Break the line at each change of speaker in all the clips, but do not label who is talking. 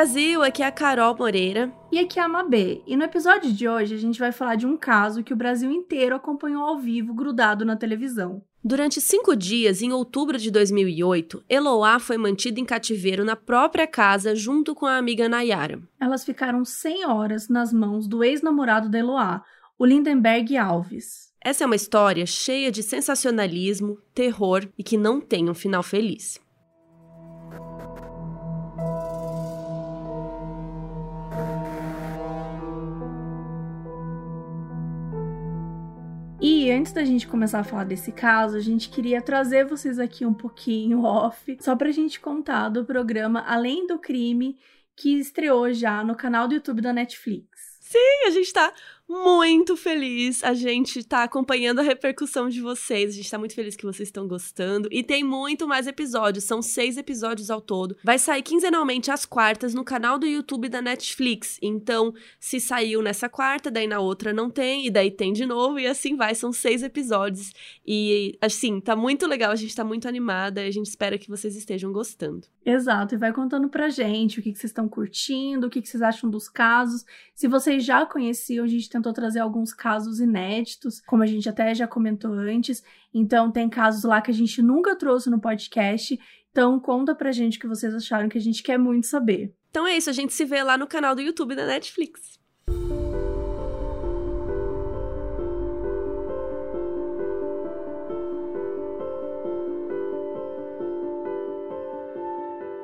Brasil, aqui é a Carol Moreira.
E aqui é a Mabê. E no episódio de hoje a gente vai falar de um caso que o Brasil inteiro acompanhou ao vivo, grudado na televisão.
Durante cinco dias, em outubro de 2008, Eloá foi mantida em cativeiro na própria casa junto com a amiga Nayara.
Elas ficaram 100 horas nas mãos do ex-namorado de Eloá, o Lindenberg Alves.
Essa é uma história cheia de sensacionalismo, terror e que não tem um final feliz.
E antes da gente começar a falar desse caso, a gente queria trazer vocês aqui um pouquinho off, só pra gente contar do programa Além do Crime, que estreou já no canal do YouTube da Netflix.
Sim, a gente tá muito feliz. A gente tá acompanhando a repercussão de vocês. A gente tá muito feliz que vocês estão gostando. E tem muito mais episódios. São seis episódios ao todo. Vai sair quinzenalmente às quartas no canal do YouTube da Netflix. Então, se saiu nessa quarta, daí na outra não tem, e daí tem de novo, e assim vai. São seis episódios. E, assim, tá muito legal. A gente tá muito animada. A gente espera que vocês estejam gostando.
Exato. E vai contando pra gente o que, que vocês estão curtindo, o que, que vocês acham dos casos. Se vocês já conheciam, a gente tentou trazer alguns casos inéditos, como a gente até já comentou antes. Então, tem casos lá que a gente nunca trouxe no podcast. Então, conta pra gente o que vocês acharam, que a gente quer muito saber.
Então é isso, a gente se vê lá no canal do YouTube da Netflix.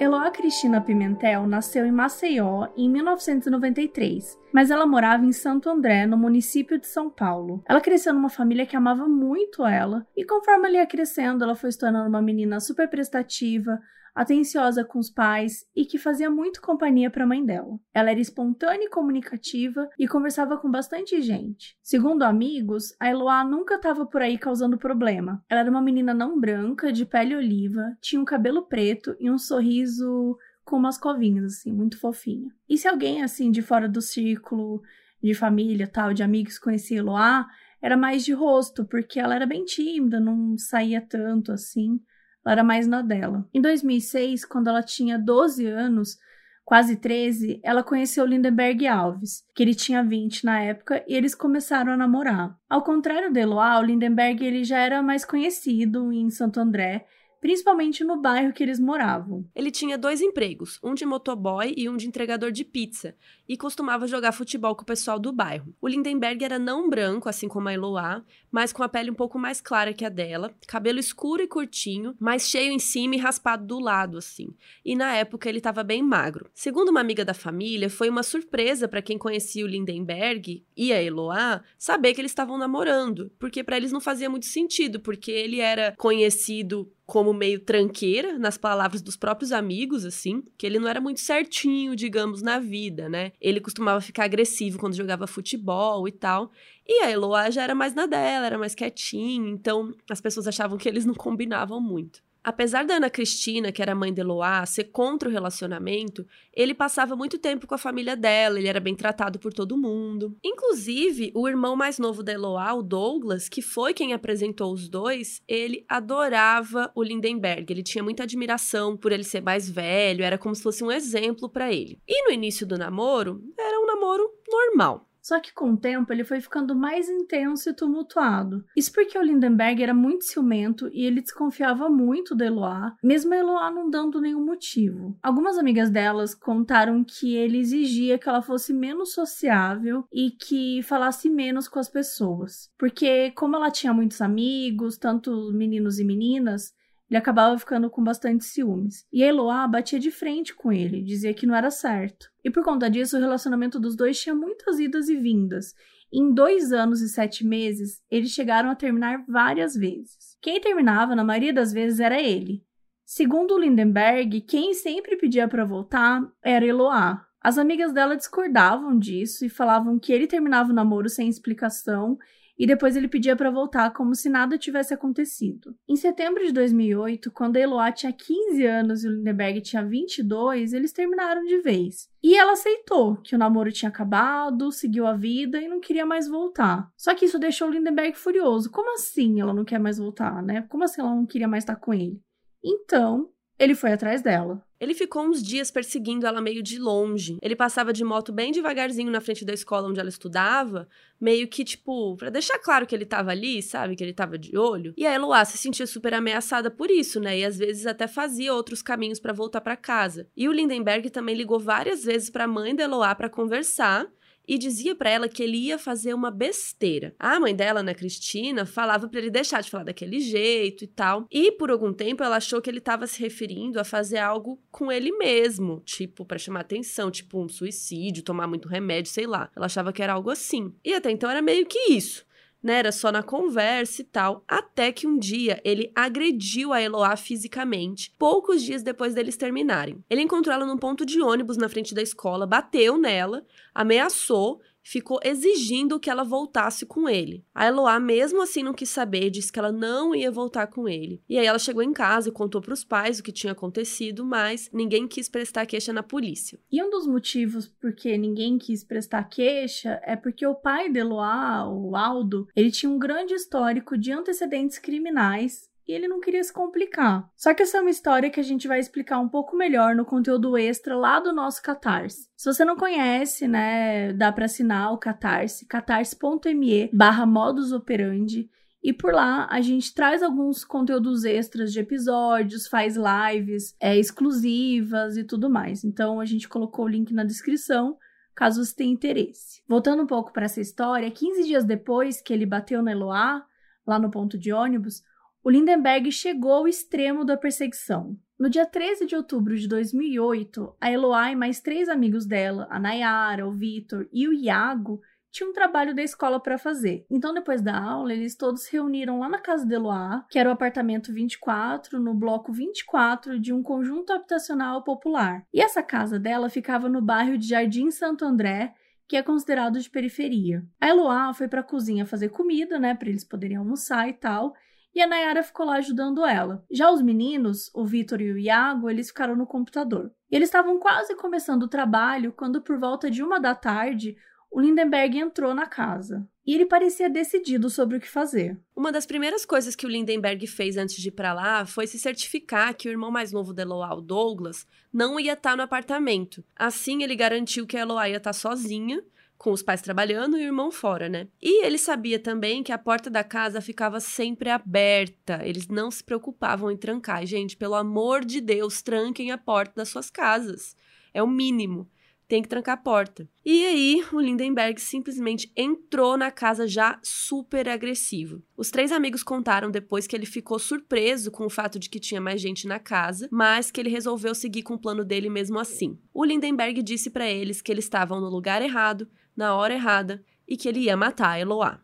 Eloá Cristina Pimentel nasceu em Maceió em 1993, mas ela morava em Santo André, no município de São Paulo. Ela cresceu numa família que amava muito ela, e conforme ela ia crescendo, ela foi se tornando uma menina super prestativa, atenciosa com os pais e que fazia muito companhia para a mãe dela. Ela era espontânea e comunicativa e conversava com bastante gente. Segundo amigos, a Eloá nunca estava por aí causando problema. Ela era uma menina não branca, de pele oliva, tinha um cabelo preto e um sorriso com umas covinhas assim, muito fofinha. E se alguém assim de fora do círculo de família, tal, de amigos conhecia Eloá, era mais de rosto, porque ela era bem tímida, não saía tanto assim ela era mais na dela. Em 2006, quando ela tinha 12 anos, quase 13, ela conheceu Lindenberg Alves, que ele tinha 20 na época, e eles começaram a namorar. Ao contrário de Eloá, o Lindenberg ele já era mais conhecido em Santo André principalmente no bairro que eles moravam.
Ele tinha dois empregos, um de motoboy e um de entregador de pizza, e costumava jogar futebol com o pessoal do bairro. O Lindenberg era não branco, assim como a Eloá, mas com a pele um pouco mais clara que a dela, cabelo escuro e curtinho, mais cheio em cima e raspado do lado, assim. E na época ele estava bem magro. Segundo uma amiga da família, foi uma surpresa para quem conhecia o Lindenberg e a Eloá saber que eles estavam namorando, porque para eles não fazia muito sentido, porque ele era conhecido como meio tranqueira, nas palavras dos próprios amigos, assim, que ele não era muito certinho, digamos, na vida, né? Ele costumava ficar agressivo quando jogava futebol e tal. E a Eloá já era mais na dela, era mais quietinha, então as pessoas achavam que eles não combinavam muito. Apesar da Ana Cristina, que era mãe de Eloá, ser contra o relacionamento, ele passava muito tempo com a família dela, ele era bem tratado por todo mundo. Inclusive, o irmão mais novo da Eloá, o Douglas, que foi quem apresentou os dois, ele adorava o Lindenberg. Ele tinha muita admiração por ele ser mais velho, era como se fosse um exemplo para ele. E no início do namoro, era um namoro normal.
Só que com o tempo ele foi ficando mais intenso e tumultuado. Isso porque o Lindenberg era muito ciumento e ele desconfiava muito da Eloá, mesmo a Eloá não dando nenhum motivo. Algumas amigas delas contaram que ele exigia que ela fosse menos sociável e que falasse menos com as pessoas. Porque, como ela tinha muitos amigos, tanto meninos e meninas, ele acabava ficando com bastante ciúmes. E Eloá batia de frente com ele, dizia que não era certo. E por conta disso, o relacionamento dos dois tinha muitas idas e vindas. Em dois anos e sete meses, eles chegaram a terminar várias vezes. Quem terminava, na maioria das vezes, era ele. Segundo Lindenberg, quem sempre pedia para voltar era Eloá. As amigas dela discordavam disso e falavam que ele terminava o namoro sem explicação e depois ele pedia para voltar como se nada tivesse acontecido. Em setembro de 2008, quando a Eloá tinha 15 anos e o Lindenberg tinha 22, eles terminaram de vez. E ela aceitou que o namoro tinha acabado, seguiu a vida e não queria mais voltar. Só que isso deixou o Lindenberg furioso. Como assim ela não quer mais voltar, né? Como assim ela não queria mais estar com ele? Então, ele foi atrás dela.
Ele ficou uns dias perseguindo ela meio de longe. Ele passava de moto bem devagarzinho na frente da escola onde ela estudava, meio que, tipo, para deixar claro que ele tava ali, sabe? Que ele tava de olho. E a Eloá se sentia super ameaçada por isso, né? E às vezes até fazia outros caminhos para voltar para casa. E o Lindenberg também ligou várias vezes para a mãe da Eloá para conversar e dizia para ela que ele ia fazer uma besteira. A mãe dela, Ana Cristina, falava para ele deixar de falar daquele jeito e tal. E por algum tempo ela achou que ele estava se referindo a fazer algo com ele mesmo, tipo para chamar atenção, tipo um suicídio, tomar muito remédio, sei lá. Ela achava que era algo assim. E até então era meio que isso né? Era só na conversa e tal. Até que um dia ele agrediu a Eloá fisicamente, poucos dias depois deles terminarem. Ele encontrou ela num ponto de ônibus na frente da escola, bateu nela, ameaçou ficou exigindo que ela voltasse com ele. A Eloá, mesmo assim, não quis saber, disse que ela não ia voltar com ele. E aí ela chegou em casa e contou para os pais o que tinha acontecido, mas ninguém quis prestar queixa na polícia.
E um dos motivos porque ninguém quis prestar queixa é porque o pai de Eloá, o Aldo, ele tinha um grande histórico de antecedentes criminais e ele não queria se complicar. Só que essa é uma história que a gente vai explicar um pouco melhor no conteúdo extra lá do nosso Catarse. Se você não conhece, né, dá para assinar o Catarse, catarse.me barra modus operandi. E por lá a gente traz alguns conteúdos extras de episódios, faz lives é, exclusivas e tudo mais. Então a gente colocou o link na descrição caso você tenha interesse. Voltando um pouco para essa história, 15 dias depois que ele bateu na Eloá, lá no ponto de ônibus, o Lindenberg chegou ao extremo da perseguição. No dia 13 de outubro de 2008, a Eloá e mais três amigos dela, a Nayara, o Vitor e o Iago, tinham um trabalho da escola para fazer. Então, depois da aula, eles todos se reuniram lá na casa de Eloá, que era o apartamento 24, no bloco 24 de um conjunto habitacional popular. E essa casa dela ficava no bairro de Jardim Santo André, que é considerado de periferia. A Eloá foi para a cozinha fazer comida, né, para eles poderem almoçar e tal, e a Nayara ficou lá ajudando ela. Já os meninos, o Vitor e o Iago, eles ficaram no computador. E eles estavam quase começando o trabalho quando, por volta de uma da tarde, o Lindenberg entrou na casa. E ele parecia decidido sobre o que fazer.
Uma das primeiras coisas que o Lindenberg fez antes de ir para lá foi se certificar que o irmão mais novo da Eloá, o Douglas, não ia estar tá no apartamento. Assim, ele garantiu que a Eloá ia estar tá sozinha com os pais trabalhando e o irmão fora, né? E ele sabia também que a porta da casa ficava sempre aberta. Eles não se preocupavam em trancar. Gente, pelo amor de Deus, tranquem a porta das suas casas. É o mínimo. Tem que trancar a porta. E aí, o Lindenberg simplesmente entrou na casa já super agressivo. Os três amigos contaram depois que ele ficou surpreso com o fato de que tinha mais gente na casa, mas que ele resolveu seguir com o plano dele mesmo assim. O Lindenberg disse para eles que eles estavam no lugar errado, na hora errada e que ele ia matar Eloá.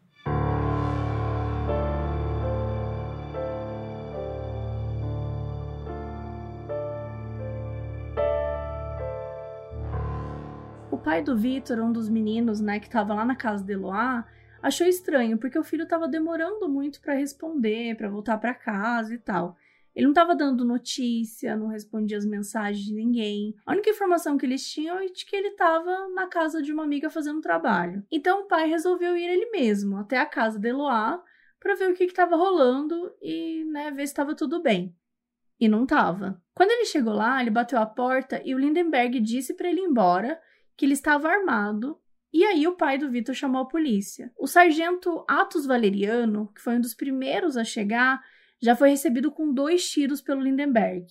O pai do Vitor, um dos meninos, né, que estava lá na casa de Eloá, achou estranho porque o filho estava demorando muito para responder, para voltar para casa e tal. Ele não estava dando notícia, não respondia as mensagens de ninguém. A única informação que eles tinham é de que ele estava na casa de uma amiga fazendo trabalho. Então o pai resolveu ir ele mesmo até a casa de Eloá para ver o que estava rolando e né, ver se estava tudo bem. E não estava. Quando ele chegou lá, ele bateu a porta e o Lindenberg disse para ele ir embora que ele estava armado e aí o pai do Vitor chamou a polícia. O sargento Atos Valeriano, que foi um dos primeiros a chegar, já foi recebido com dois tiros pelo Lindenberg,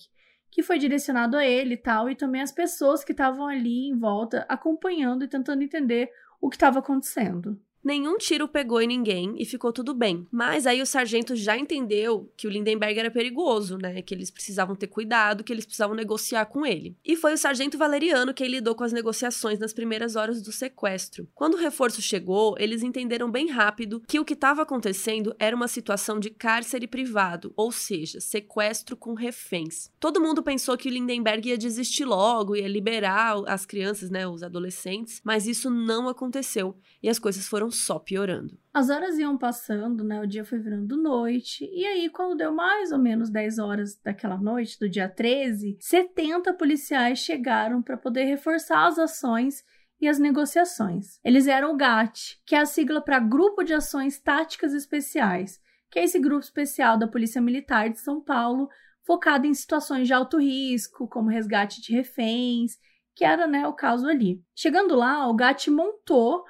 que foi direcionado a ele e tal, e também as pessoas que estavam ali em volta acompanhando e tentando entender o que estava acontecendo.
Nenhum tiro pegou em ninguém e ficou tudo bem. Mas aí o sargento já entendeu que o Lindenberg era perigoso, né? Que eles precisavam ter cuidado, que eles precisavam negociar com ele. E foi o sargento Valeriano quem lidou com as negociações nas primeiras horas do sequestro. Quando o reforço chegou, eles entenderam bem rápido que o que estava acontecendo era uma situação de cárcere privado, ou seja, sequestro com reféns. Todo mundo pensou que o Lindenberg ia desistir logo, ia liberar as crianças, né, os adolescentes, mas isso não aconteceu e as coisas foram só piorando.
As horas iam passando, né? O dia foi virando noite. E aí, quando deu mais ou menos 10 horas daquela noite, do dia 13, 70 policiais chegaram para poder reforçar as ações e as negociações. Eles eram o GAT, que é a sigla para Grupo de Ações Táticas Especiais, que é esse grupo especial da Polícia Militar de São Paulo, focado em situações de alto risco, como resgate de reféns, que era né, o caso ali. Chegando lá, o GAT montou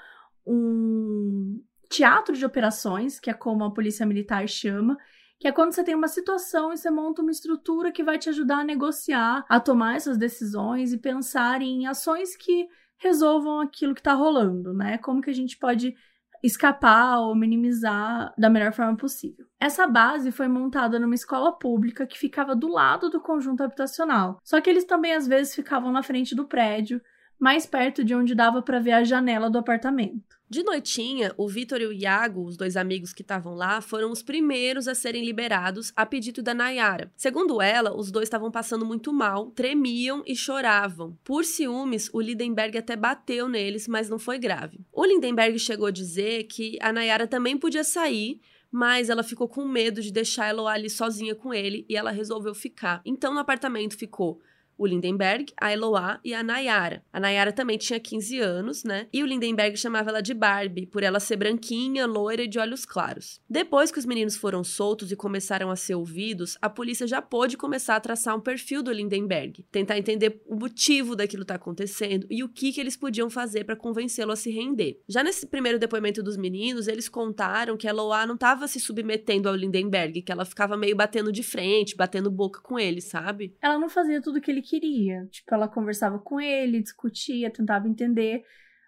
um teatro de operações, que é como a Polícia Militar chama, que é quando você tem uma situação e você monta uma estrutura que vai te ajudar a negociar, a tomar essas decisões e pensar em ações que resolvam aquilo que está rolando, né? Como que a gente pode escapar ou minimizar da melhor forma possível. Essa base foi montada numa escola pública que ficava do lado do conjunto habitacional. Só que eles também às vezes ficavam na frente do prédio, mais perto de onde dava para ver a janela do apartamento.
De noitinha, o Vitor e o Iago, os dois amigos que estavam lá, foram os primeiros a serem liberados a pedido da Nayara. Segundo ela, os dois estavam passando muito mal, tremiam e choravam. Por ciúmes, o Lindenberg até bateu neles, mas não foi grave. O Lindenberg chegou a dizer que a Nayara também podia sair, mas ela ficou com medo de deixar ela ali sozinha com ele e ela resolveu ficar. Então no apartamento ficou o Lindenberg, a Eloá e a Nayara. A Nayara também tinha 15 anos, né? E o Lindenberg chamava ela de Barbie, por ela ser branquinha, loira e de olhos claros. Depois que os meninos foram soltos e começaram a ser ouvidos, a polícia já pôde começar a traçar um perfil do Lindenberg, tentar entender o motivo daquilo tá acontecendo e o que, que eles podiam fazer para convencê-lo a se render. Já nesse primeiro depoimento dos meninos, eles contaram que a Eloá não estava se submetendo ao Lindenberg, que ela ficava meio batendo de frente, batendo boca com ele, sabe?
Ela não fazia tudo que ele queria. Tipo, ela conversava com ele, discutia, tentava entender,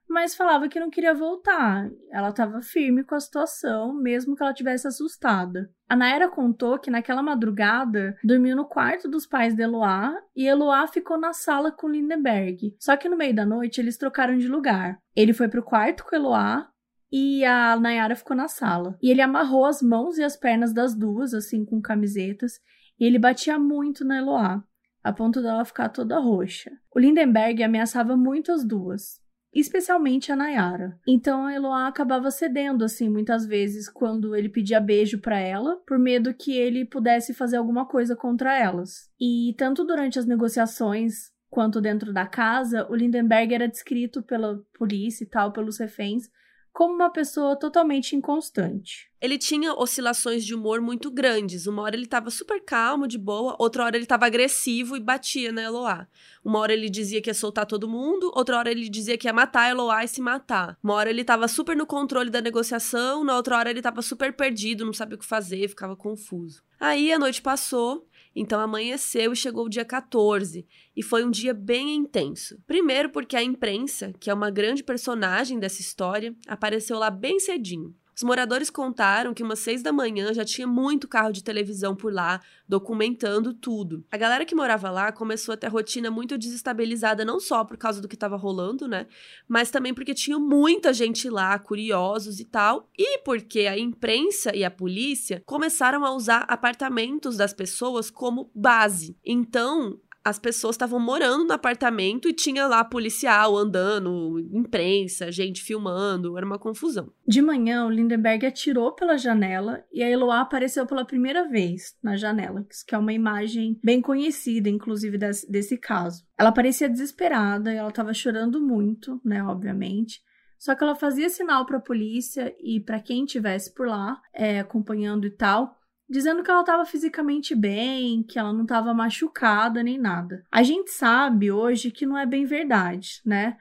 mas falava que não queria voltar. Ela estava firme com a situação, mesmo que ela tivesse assustada. A Naira contou que naquela madrugada dormiu no quarto dos pais de Eloá e Eloá ficou na sala com Lindenberg. Só que no meio da noite eles trocaram de lugar. Ele foi pro quarto com Eloá e a Nayara ficou na sala. E ele amarrou as mãos e as pernas das duas, assim, com camisetas, e ele batia muito na Eloá a ponto dela ficar toda roxa. O Lindenberg ameaçava muito as duas, especialmente a Nayara. Então a Eloá acabava cedendo assim muitas vezes quando ele pedia beijo para ela, por medo que ele pudesse fazer alguma coisa contra elas. E tanto durante as negociações quanto dentro da casa, o Lindenberg era descrito pela polícia e tal, pelos reféns, como uma pessoa totalmente inconstante.
Ele tinha oscilações de humor muito grandes. Uma hora ele estava super calmo, de boa, outra hora ele estava agressivo e batia na Eloá. Uma hora ele dizia que ia soltar todo mundo, outra hora ele dizia que ia matar a Eloá e se matar. Uma hora ele estava super no controle da negociação, na outra hora ele estava super perdido, não sabia o que fazer, ficava confuso. Aí a noite passou então amanheceu e chegou o dia 14, e foi um dia bem intenso. Primeiro, porque a imprensa, que é uma grande personagem dessa história, apareceu lá bem cedinho. Os moradores contaram que umas seis da manhã já tinha muito carro de televisão por lá, documentando tudo. A galera que morava lá começou a ter a rotina muito desestabilizada, não só por causa do que estava rolando, né? Mas também porque tinha muita gente lá, curiosos e tal, e porque a imprensa e a polícia começaram a usar apartamentos das pessoas como base. Então, as pessoas estavam morando no apartamento e tinha lá policial andando, imprensa, gente filmando, era uma confusão.
De manhã, o Lindenberg atirou pela janela e a Eloá apareceu pela primeira vez na janela, que é uma imagem bem conhecida, inclusive, desse, desse caso. Ela parecia desesperada e ela estava chorando muito, né, obviamente. Só que ela fazia sinal para a polícia e para quem estivesse por lá, é, acompanhando e tal, dizendo que ela estava fisicamente bem, que ela não estava machucada nem nada. A gente sabe hoje que não é bem verdade, né?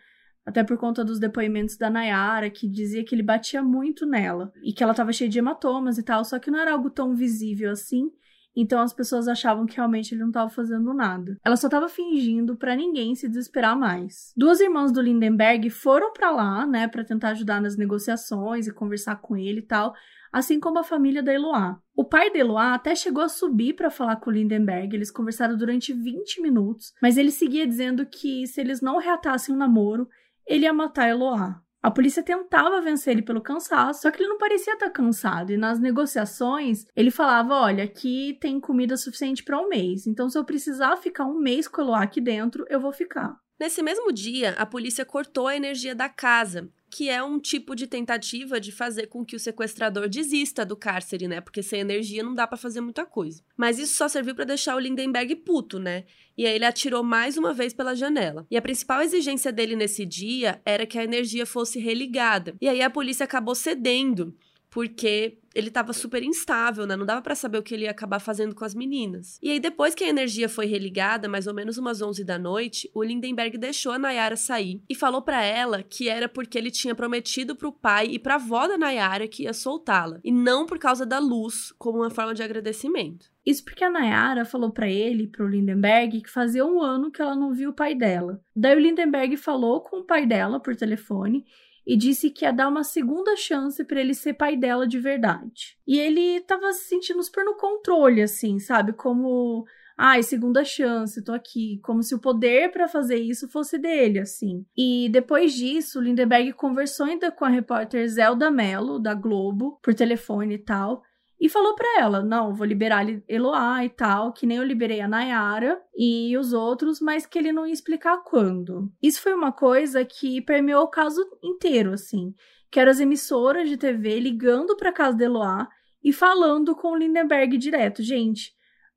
Até por conta dos depoimentos da Nayara, que dizia que ele batia muito nela e que ela estava cheia de hematomas e tal, só que não era algo tão visível assim. Então as pessoas achavam que realmente ele não estava fazendo nada. Ela só estava fingindo para ninguém se desesperar mais. Duas irmãs do Lindenberg foram para lá, né, para tentar ajudar nas negociações e conversar com ele e tal, assim como a família da Eloá. O pai da Eloá até chegou a subir para falar com o Lindenberg, eles conversaram durante 20 minutos, mas ele seguia dizendo que se eles não reatassem o namoro, ele ia matar Eloá. A polícia tentava vencer ele pelo cansaço, só que ele não parecia estar cansado. E nas negociações, ele falava: Olha, aqui tem comida suficiente para um mês, então se eu precisar ficar um mês com a Eloá aqui dentro, eu vou ficar.
Nesse mesmo dia, a polícia cortou a energia da casa que é um tipo de tentativa de fazer com que o sequestrador desista do cárcere, né? Porque sem energia não dá para fazer muita coisa. Mas isso só serviu para deixar o Lindenberg puto, né? E aí ele atirou mais uma vez pela janela. E a principal exigência dele nesse dia era que a energia fosse religada. E aí a polícia acabou cedendo porque ele estava super instável, né? Não dava para saber o que ele ia acabar fazendo com as meninas. E aí, depois que a energia foi religada, mais ou menos umas 11 da noite, o Lindenberg deixou a Nayara sair e falou para ela que era porque ele tinha prometido pro pai e pra avó da Nayara que ia soltá-la, e não por causa da luz, como uma forma de agradecimento.
Isso porque a Nayara falou para ele, pro Lindenberg, que fazia um ano que ela não viu o pai dela. Daí o Lindenberg falou com o pai dela por telefone e disse que ia dar uma segunda chance para ele ser pai dela de verdade. E ele tava se sentindo super no controle, assim, sabe? Como, ai, segunda chance, tô aqui. Como se o poder para fazer isso fosse dele, assim. E depois disso, Lindenberg conversou ainda com a repórter Zelda Mello, da Globo, por telefone e tal e falou para ela: não, vou liberar Eloá e tal, que nem eu liberei a Nayara e os outros, mas que ele não ia explicar quando. Isso foi uma coisa que permeou o caso inteiro, assim. Que eram as emissoras de TV ligando pra casa de Eloá e falando com o Lindenberg direto. Gente,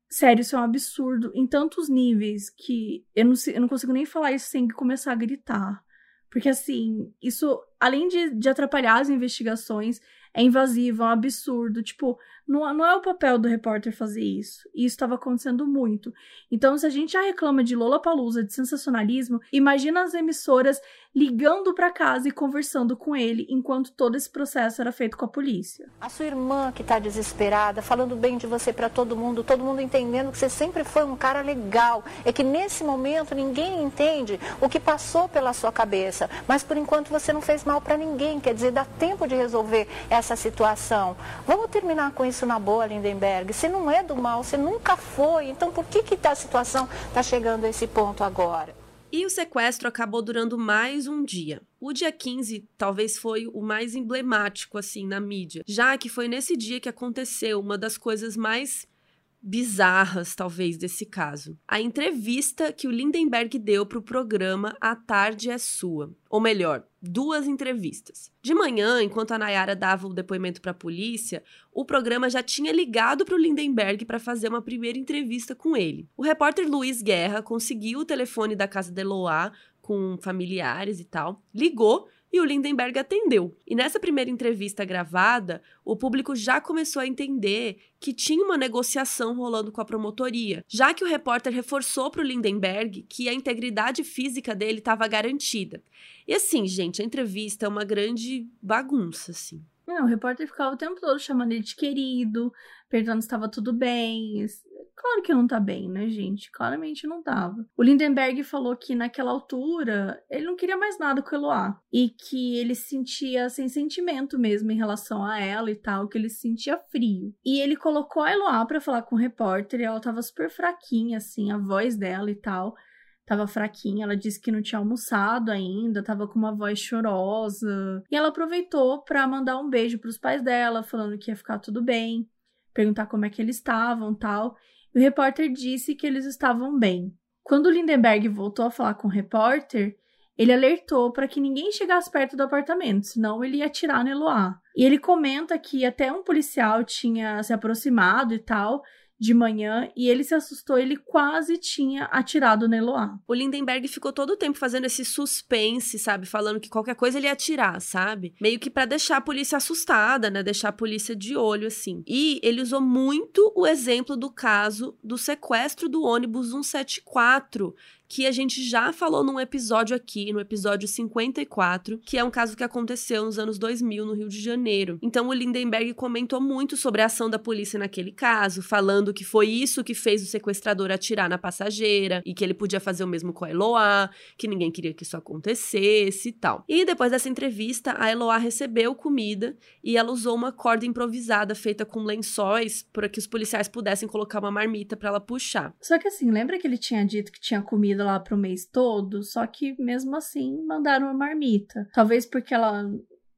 sério, isso é um absurdo em tantos níveis que eu não, eu não consigo nem falar isso sem começar a gritar. Porque, assim, isso, além de, de atrapalhar as investigações, é invasivo, é um absurdo. Tipo, não, não é o papel do repórter fazer isso. E isso estava acontecendo muito. Então, se a gente já reclama de Lola Palusa, de sensacionalismo, imagina as emissoras ligando para casa e conversando com ele enquanto todo esse processo era feito com a polícia.
A sua irmã que está desesperada, falando bem de você para todo mundo, todo mundo entendendo que você sempre foi um cara legal. É que nesse momento ninguém entende o que passou pela sua cabeça, mas por enquanto você não fez mal para ninguém, quer dizer, dá tempo de resolver essa situação. Vamos terminar com isso na boa, Lindenberg. Se não é do mal, você nunca foi, então por que, que tá, a situação está chegando a esse ponto agora?
E o sequestro acabou durando mais um dia. O dia 15 talvez foi o mais emblemático assim na mídia, já que foi nesse dia que aconteceu uma das coisas mais bizarras, talvez, desse caso. A entrevista que o Lindenberg deu para o programa A Tarde é Sua. Ou melhor, duas entrevistas. De manhã, enquanto a Nayara dava o depoimento para a polícia, o programa já tinha ligado para o Lindenberg para fazer uma primeira entrevista com ele. O repórter Luiz Guerra conseguiu o telefone da casa de Eloá com familiares e tal, ligou e o Lindenberg atendeu. E nessa primeira entrevista gravada, o público já começou a entender que tinha uma negociação rolando com a promotoria, já que o repórter reforçou para o Lindenberg que a integridade física dele estava garantida. E assim, gente, a entrevista é uma grande bagunça, assim.
Não, o repórter ficava o tempo todo chamando ele de querido, perguntando se estava tudo bem. Claro que não tá bem, né, gente? Claramente não tava. O Lindenberg falou que naquela altura ele não queria mais nada com Eloá. E que ele se sentia sem sentimento mesmo em relação a ela e tal, que ele se sentia frio. E ele colocou a Eloá pra falar com o repórter e ela tava super fraquinha, assim, a voz dela e tal tava fraquinha, ela disse que não tinha almoçado ainda, tava com uma voz chorosa. E ela aproveitou para mandar um beijo para os pais dela, falando que ia ficar tudo bem, perguntar como é que eles estavam, tal. E o repórter disse que eles estavam bem. Quando Lindenberg voltou a falar com o repórter, ele alertou para que ninguém chegasse perto do apartamento, senão ele ia atirar no Eloá. E ele comenta que até um policial tinha se aproximado e tal, de manhã e ele se assustou, ele quase tinha atirado na Eloá.
O Lindenberg ficou todo o tempo fazendo esse suspense, sabe? Falando que qualquer coisa ele ia atirar, sabe? Meio que para deixar a polícia assustada, né? Deixar a polícia de olho, assim. E ele usou muito o exemplo do caso do sequestro do ônibus 174, que a gente já falou num episódio aqui, no episódio 54, que é um caso que aconteceu nos anos 2000 no Rio de Janeiro. Então o Lindenberg comentou muito sobre a ação da polícia naquele caso, falando que foi isso que fez o sequestrador atirar na passageira e que ele podia fazer o mesmo com a Eloá, que ninguém queria que isso acontecesse e tal. E depois dessa entrevista, a Eloá recebeu comida e ela usou uma corda improvisada feita com lençóis para que os policiais pudessem colocar uma marmita para ela puxar.
Só que assim, lembra que ele tinha dito que tinha comida comida lá pro mês todo, só que mesmo assim mandaram uma marmita. Talvez porque ela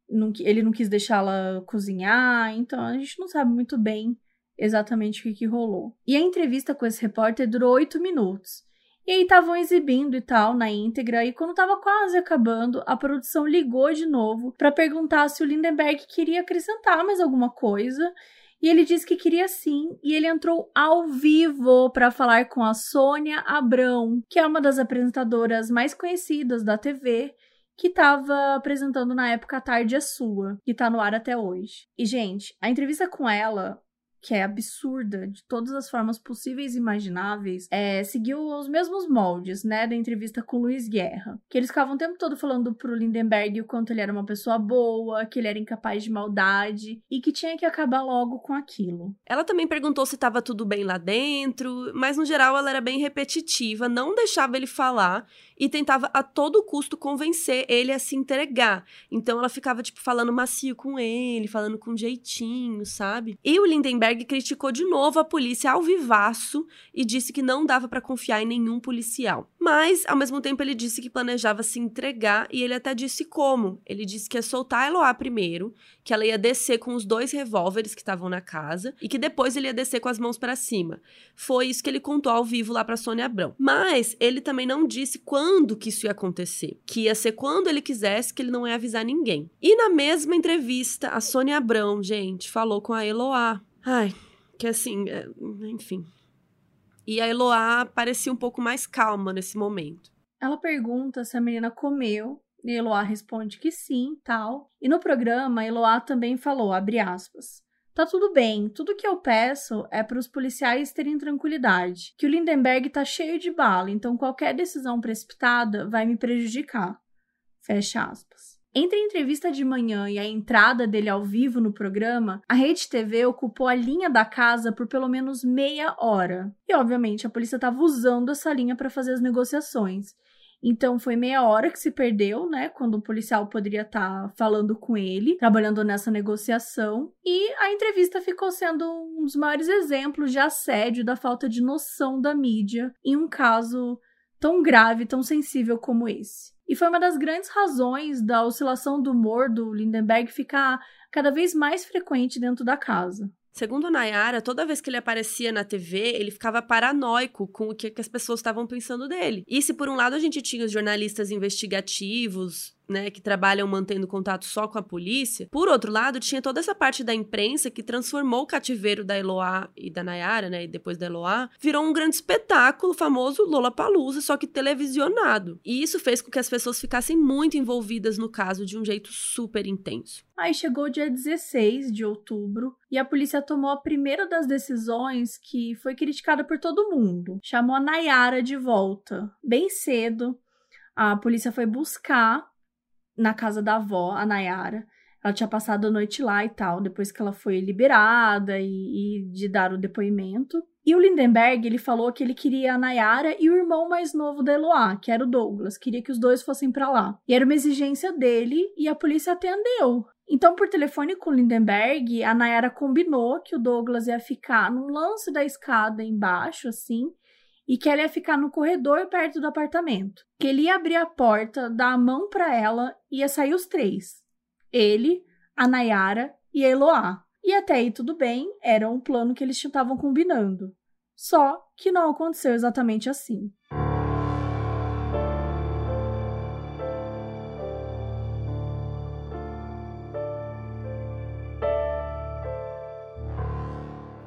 não, ele não quis deixar ela cozinhar, então a gente não sabe muito bem exatamente o que, que rolou. E a entrevista com esse repórter durou oito minutos. E aí estavam exibindo e tal na íntegra e quando tava quase acabando, a produção ligou de novo para perguntar se o Lindenberg queria acrescentar mais alguma coisa. E ele disse que queria sim, e ele entrou ao vivo para falar com a Sônia Abrão, que é uma das apresentadoras mais conhecidas da TV, que estava apresentando na época A Tarde é Sua, que tá no ar até hoje. E, gente, a entrevista com ela que é absurda de todas as formas possíveis e imagináveis, é, seguiu os mesmos moldes, né, da entrevista com Luiz Guerra. Que eles ficavam o tempo todo falando pro Lindenberg o quanto ele era uma pessoa boa, que ele era incapaz de maldade e que tinha que acabar logo com aquilo.
Ela também perguntou se estava tudo bem lá dentro, mas no geral ela era bem repetitiva, não deixava ele falar e tentava a todo custo convencer ele a se entregar. Então ela ficava, tipo, falando macio com ele, falando com jeitinho, sabe? E o Lindenberg criticou de novo a polícia ao vivaço e disse que não dava para confiar em nenhum policial. Mas, ao mesmo tempo, ele disse que planejava se entregar e ele até disse como. Ele disse que ia soltar a Eloá primeiro, que ela ia descer com os dois revólveres que estavam na casa e que depois ele ia descer com as mãos para cima. Foi isso que ele contou ao vivo lá para Sônia Abrão. Mas ele também não disse quando que isso ia acontecer. Que ia ser quando ele quisesse, que ele não ia avisar ninguém. E na mesma entrevista, a Sônia Abrão, gente, falou com a Eloá. Ai, que assim, é, enfim. E a Eloá parecia um pouco mais calma nesse momento.
Ela pergunta se a menina comeu e Eloá responde que sim, tal. E no programa, Eloá também falou, abre aspas, Tá tudo bem, tudo que eu peço é para os policiais terem tranquilidade, que o Lindenberg tá cheio de bala, então qualquer decisão precipitada vai me prejudicar. Fecha aspas. Entre a entrevista de manhã e a entrada dele ao vivo no programa, a Rede TV ocupou a linha da casa por pelo menos meia hora. E, obviamente, a polícia estava usando essa linha para fazer as negociações. Então foi meia hora que se perdeu, né? Quando o policial poderia estar tá falando com ele, trabalhando nessa negociação. E a entrevista ficou sendo um dos maiores exemplos de assédio, da falta de noção da mídia em um caso tão grave, tão sensível como esse. E foi uma das grandes razões da oscilação do humor do Lindenberg ficar cada vez mais frequente dentro da casa.
Segundo Nayara, toda vez que ele aparecia na TV, ele ficava paranoico com o que, que as pessoas estavam pensando dele. E se por um lado a gente tinha os jornalistas investigativos, né, que trabalham mantendo contato só com a polícia. Por outro lado, tinha toda essa parte da imprensa que transformou o cativeiro da Eloá e da Nayara, né, e depois da Eloá, virou um grande espetáculo, famoso Lollapalooza, só que televisionado. E isso fez com que as pessoas ficassem muito envolvidas no caso de um jeito super intenso.
Aí chegou o dia 16 de outubro e a polícia tomou a primeira das decisões que foi criticada por todo mundo. Chamou a Nayara de volta. Bem cedo, a polícia foi buscar na casa da avó, a Nayara. Ela tinha passado a noite lá e tal, depois que ela foi liberada e, e de dar o depoimento. E o Lindenberg, ele falou que ele queria a Nayara e o irmão mais novo da Eloá, que era o Douglas, queria que os dois fossem para lá. E era uma exigência dele e a polícia atendeu. Então, por telefone com o Lindenberg, a Nayara combinou que o Douglas ia ficar no lance da escada embaixo, assim, e que ela ia ficar no corredor perto do apartamento. Que ele ia abrir a porta, dar a mão para ela e ia sair os três. Ele, a Nayara e a Eloá. E até aí tudo bem, era um plano que eles estavam combinando. Só que não aconteceu exatamente assim.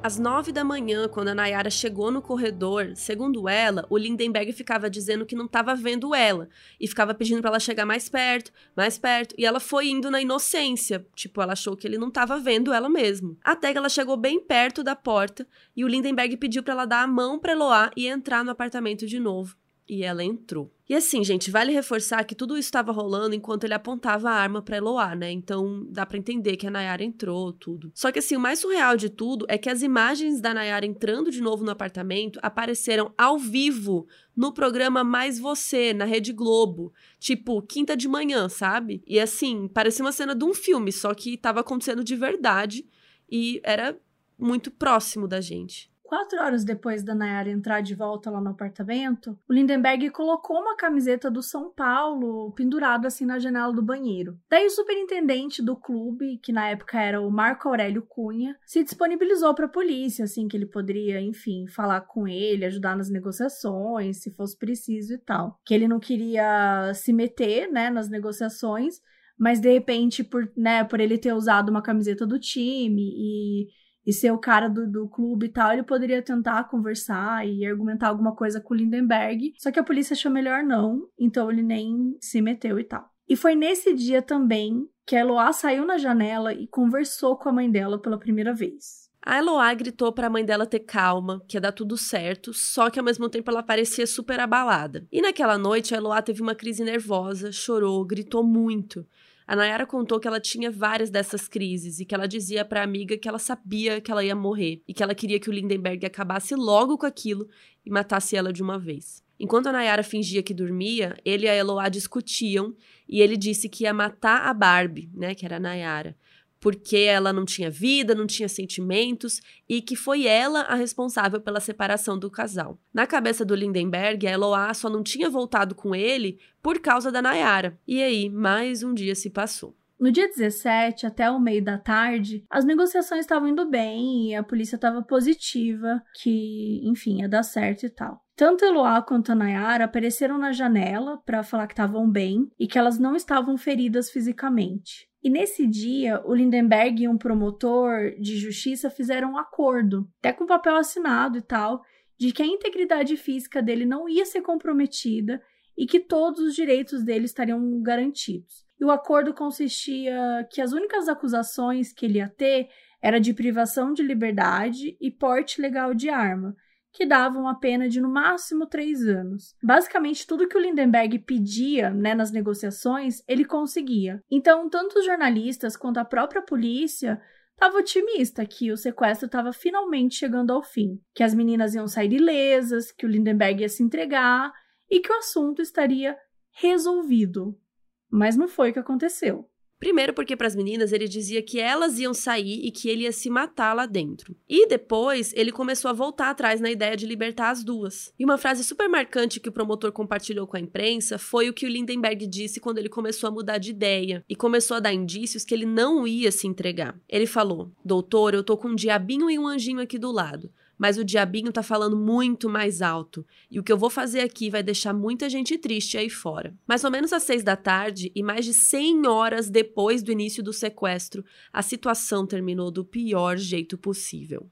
Às nove da manhã, quando a Nayara chegou no corredor, segundo ela, o Lindenberg ficava dizendo que não estava vendo ela e ficava pedindo para ela chegar mais perto, mais perto, e ela foi indo na inocência, tipo, ela achou que ele não estava vendo ela mesmo. Até que ela chegou bem perto da porta e o Lindenberg pediu para ela dar a mão para Eloá e entrar no apartamento de novo. E ela entrou. E assim, gente, vale reforçar que tudo isso estava rolando enquanto ele apontava a arma para Eloá, né? Então dá para entender que a Nayara entrou, tudo. Só que assim, o mais surreal de tudo é que as imagens da Nayara entrando de novo no apartamento apareceram ao vivo no programa Mais Você, na Rede Globo. Tipo, quinta de manhã, sabe? E assim, parecia uma cena de um filme, só que estava acontecendo de verdade e era muito próximo da gente.
Quatro horas depois da Nayara entrar de volta lá no apartamento, o Lindenberg colocou uma camiseta do São Paulo pendurada assim na janela do banheiro. Daí o superintendente do clube, que na época era o Marco Aurélio Cunha, se disponibilizou para a polícia, assim que ele poderia, enfim, falar com ele, ajudar nas negociações, se fosse preciso e tal. Que ele não queria se meter, né, nas negociações, mas de repente por, né, por ele ter usado uma camiseta do time e e ser o cara do, do clube e tal, ele poderia tentar conversar e argumentar alguma coisa com o Lindenberg. Só que a polícia achou melhor não, então ele nem se meteu e tal. E foi nesse dia também que a Eloá saiu na janela e conversou com a mãe dela pela primeira vez.
A Eloá gritou para a mãe dela ter calma, que ia dar tudo certo, só que ao mesmo tempo ela parecia super abalada. E naquela noite a Eloá teve uma crise nervosa, chorou, gritou muito. A Nayara contou que ela tinha várias dessas crises e que ela dizia para a amiga que ela sabia que ela ia morrer e que ela queria que o Lindenberg acabasse logo com aquilo e matasse ela de uma vez. Enquanto a Nayara fingia que dormia, ele e a Eloá discutiam e ele disse que ia matar a Barbie, né, que era a Nayara, porque ela não tinha vida, não tinha sentimentos e que foi ela a responsável pela separação do casal. Na cabeça do Lindenberg, a Eloá só não tinha voltado com ele por causa da Nayara. E aí, mais um dia se passou.
No dia 17, até o meio da tarde, as negociações estavam indo bem e a polícia estava positiva que, enfim, ia dar certo e tal. Tanto Eloá quanto a Nayara apareceram na janela para falar que estavam bem e que elas não estavam feridas fisicamente. E nesse dia, o Lindenberg e um promotor de justiça fizeram um acordo, até com papel assinado e tal, de que a integridade física dele não ia ser comprometida e que todos os direitos dele estariam garantidos. E o acordo consistia que as únicas acusações que ele ia ter era de privação de liberdade e porte legal de arma, que davam a pena de no máximo três anos. Basicamente, tudo que o Lindenberg pedia né, nas negociações, ele conseguia. Então, tanto os jornalistas quanto a própria polícia estava otimista que o sequestro estava finalmente chegando ao fim, que as meninas iam sair ilesas, que o Lindenberg ia se entregar e que o assunto estaria resolvido. Mas não foi o que aconteceu.
Primeiro, porque para as meninas ele dizia que elas iam sair e que ele ia se matar lá dentro. E depois ele começou a voltar atrás na ideia de libertar as duas. E uma frase super marcante que o promotor compartilhou com a imprensa foi o que o Lindenberg disse quando ele começou a mudar de ideia e começou a dar indícios que ele não ia se entregar. Ele falou: Doutor, eu tô com um diabinho e um anjinho aqui do lado mas o diabinho tá falando muito mais alto. E o que eu vou fazer aqui vai deixar muita gente triste aí fora. Mais ou menos às seis da tarde, e mais de 100 horas depois do início do sequestro, a situação terminou do pior jeito possível.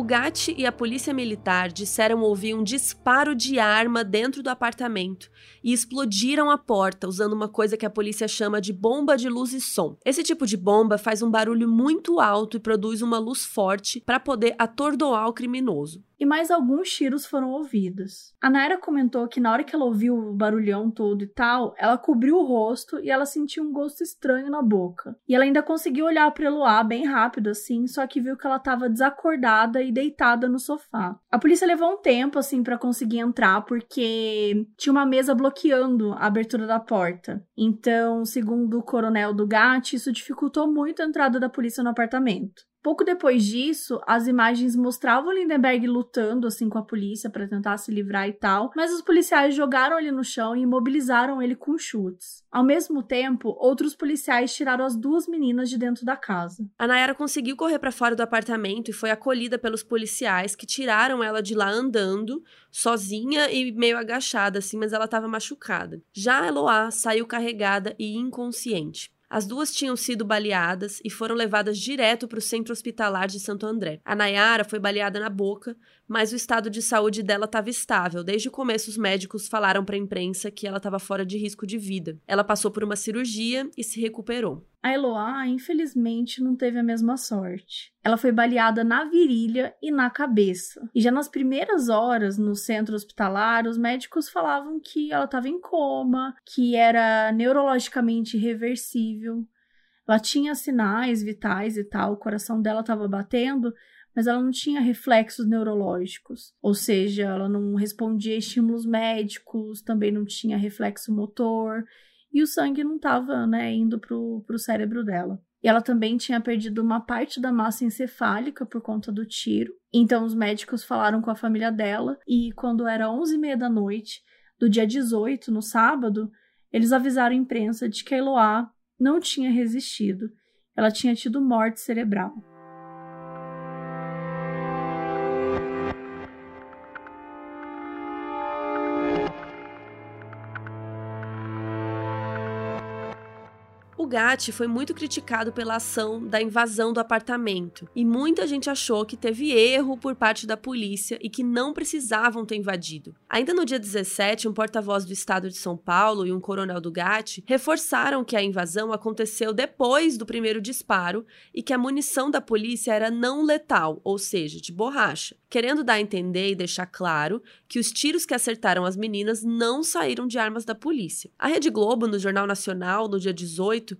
O GAT e a polícia militar disseram ouvir um disparo de arma dentro do apartamento e explodiram a porta usando uma coisa que a polícia chama de bomba de luz e som. Esse tipo de bomba faz um barulho muito alto e produz uma luz forte para poder atordoar o criminoso
e mais alguns tiros foram ouvidos. A Naira comentou que na hora que ela ouviu o barulhão todo e tal, ela cobriu o rosto e ela sentiu um gosto estranho na boca. E ela ainda conseguiu olhar para Eloá bem rápido assim, só que viu que ela estava desacordada e deitada no sofá. A polícia levou um tempo assim para conseguir entrar porque tinha uma mesa bloqueando a abertura da porta. Então, segundo o coronel do GAT, isso dificultou muito a entrada da polícia no apartamento. Pouco depois disso, as imagens mostravam Lindenberg lutando assim com a polícia para tentar se livrar e tal, mas os policiais jogaram ele no chão e imobilizaram ele com chutes. Ao mesmo tempo, outros policiais tiraram as duas meninas de dentro da casa.
A Nayara conseguiu correr para fora do apartamento e foi acolhida pelos policiais que tiraram ela de lá andando, sozinha e meio agachada assim, mas ela estava machucada. Já a Eloá saiu carregada e inconsciente. As duas tinham sido baleadas e foram levadas direto para o centro hospitalar de Santo André. A Nayara foi baleada na boca, mas o estado de saúde dela estava estável. Desde o começo, os médicos falaram para a imprensa que ela estava fora de risco de vida. Ela passou por uma cirurgia e se recuperou.
A Eloá, infelizmente, não teve a mesma sorte. Ela foi baleada na virilha e na cabeça. E já nas primeiras horas no centro hospitalar, os médicos falavam que ela estava em coma, que era neurologicamente irreversível. Ela tinha sinais vitais e tal, o coração dela estava batendo, mas ela não tinha reflexos neurológicos, ou seja, ela não respondia a estímulos médicos, também não tinha reflexo motor, e o sangue não estava né, indo para o cérebro dela. E ela também tinha perdido uma parte da massa encefálica por conta do tiro. Então os médicos falaram com a família dela e quando era 11h30 da noite do dia 18, no sábado, eles avisaram a imprensa de que a Eloá não tinha resistido. Ela tinha tido morte cerebral.
Gatti foi muito criticado pela ação da invasão do apartamento, e muita gente achou que teve erro por parte da polícia e que não precisavam ter invadido. Ainda no dia 17, um porta-voz do estado de São Paulo e um coronel do Gatti reforçaram que a invasão aconteceu depois do primeiro disparo e que a munição da polícia era não letal, ou seja, de borracha, querendo dar a entender e deixar claro que os tiros que acertaram as meninas não saíram de armas da polícia. A Rede Globo, no Jornal Nacional, no dia 18,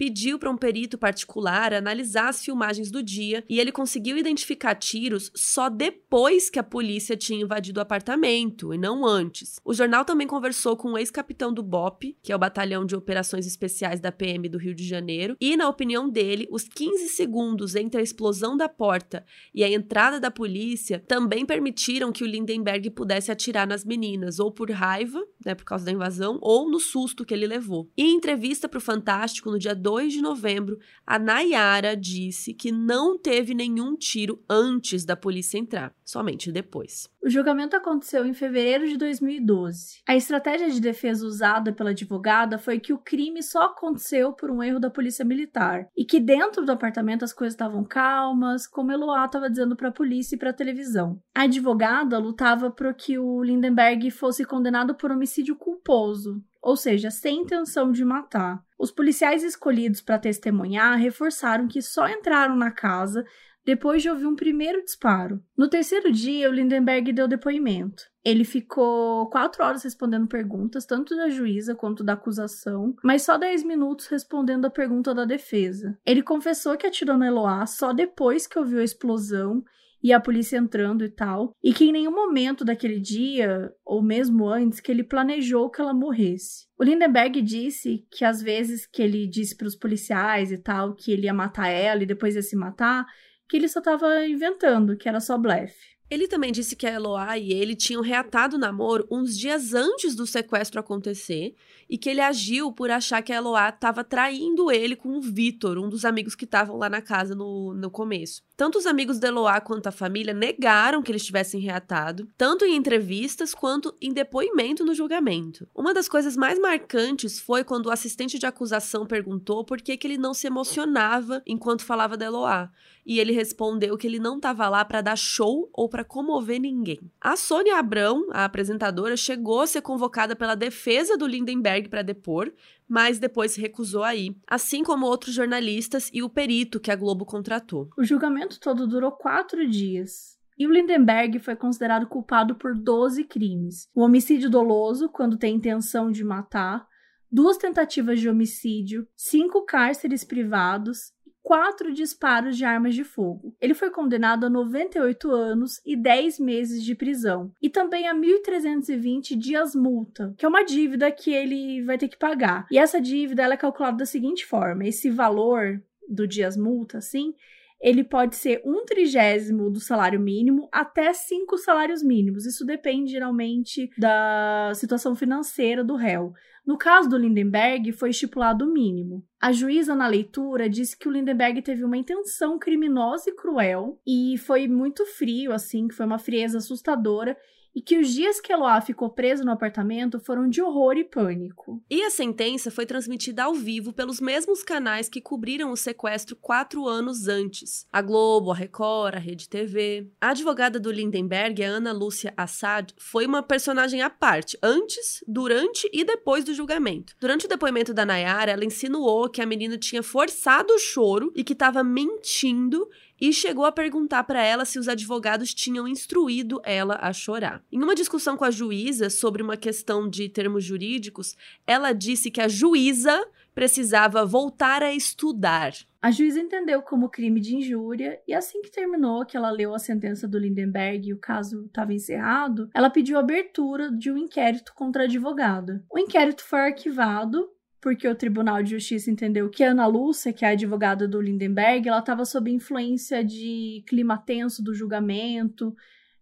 pediu para um perito particular analisar as filmagens do dia e ele conseguiu identificar tiros só depois que a polícia tinha invadido o apartamento e não antes. O jornal também conversou com o ex-capitão do BOP, que é o Batalhão de Operações Especiais da PM do Rio de Janeiro, e na opinião dele, os 15 segundos entre a explosão da porta e a entrada da polícia também permitiram que o Lindenberg pudesse atirar nas meninas, ou por raiva, né, por causa da invasão, ou no susto que ele levou. Em entrevista para o Fantástico no dia 2 de novembro, a Nayara disse que não teve nenhum tiro antes da polícia entrar, somente depois.
O julgamento aconteceu em fevereiro de 2012. A estratégia de defesa usada pela advogada foi que o crime só aconteceu por um erro da polícia militar e que dentro do apartamento as coisas estavam calmas, como Eloá estava dizendo para a polícia e para a televisão. A advogada lutava para que o Lindenberg fosse condenado por homicídio culposo, ou seja, sem intenção de matar. Os policiais escolhidos para testemunhar reforçaram que só entraram na casa depois de ouvir um primeiro disparo. No terceiro dia, o Lindenberg deu depoimento. Ele ficou quatro horas respondendo perguntas, tanto da juíza quanto da acusação, mas só dez minutos respondendo a pergunta da defesa. Ele confessou que atirou no Eloá só depois que ouviu a explosão e a polícia entrando e tal, e que em nenhum momento daquele dia, ou mesmo antes, que ele planejou que ela morresse. O Lindenberg disse que às vezes que ele disse para os policiais e tal que ele ia matar ela e depois ia se matar, que ele só estava inventando, que era só blefe.
Ele também disse que a Eloá e ele tinham reatado o namoro uns dias antes do sequestro acontecer e que ele agiu por achar que a Eloá estava traindo ele com o Vitor, um dos amigos que estavam lá na casa no, no começo. Tanto os amigos de Eloá quanto a família negaram que eles tivessem reatado, tanto em entrevistas quanto em depoimento no julgamento. Uma das coisas mais marcantes foi quando o assistente de acusação perguntou por que, que ele não se emocionava enquanto falava da Eloá e ele respondeu que ele não estava lá para dar show ou para comover ninguém. A Sônia Abrão, a apresentadora, chegou a ser convocada pela defesa do Lindenberg para depor, mas depois recusou a ir, assim como outros jornalistas e o perito que a Globo contratou.
O julgamento todo durou quatro dias. E o Lindenberg foi considerado culpado por 12 crimes: o homicídio doloso, quando tem intenção de matar, duas tentativas de homicídio, cinco cárceres privados quatro disparos de armas de fogo. Ele foi condenado a 98 anos e 10 meses de prisão e também a 1.320 dias multa, que é uma dívida que ele vai ter que pagar. E essa dívida ela é calculada da seguinte forma: esse valor do dias multa, assim, ele pode ser um trigésimo do salário mínimo até cinco salários mínimos. Isso depende geralmente da situação financeira do réu. No caso do Lindenberg, foi estipulado o mínimo. A juíza, na leitura, disse que o Lindenberg teve uma intenção criminosa e cruel e foi muito frio, assim, que foi uma frieza assustadora e que os dias que Eloá ficou preso no apartamento foram de horror e pânico.
E a sentença foi transmitida ao vivo pelos mesmos canais que cobriram o sequestro quatro anos antes: a Globo, a Record, a Rede TV. A advogada do Lindenberg, a Ana Lúcia Assad, foi uma personagem à parte, antes, durante e depois do julgamento. Durante o depoimento da Nayara, ela insinuou que a menina tinha forçado o choro e que estava mentindo e chegou a perguntar para ela se os advogados tinham instruído ela a chorar. Em uma discussão com a juíza sobre uma questão de termos jurídicos, ela disse que a juíza precisava voltar a estudar.
A juíza entendeu como crime de injúria e assim que terminou, que ela leu a sentença do Lindenberg e o caso estava encerrado, ela pediu abertura de um inquérito contra a advogada. O inquérito foi arquivado porque o Tribunal de Justiça entendeu que Ana Lúcia, que é a advogada do Lindenberg, ela estava sob influência de clima tenso do julgamento,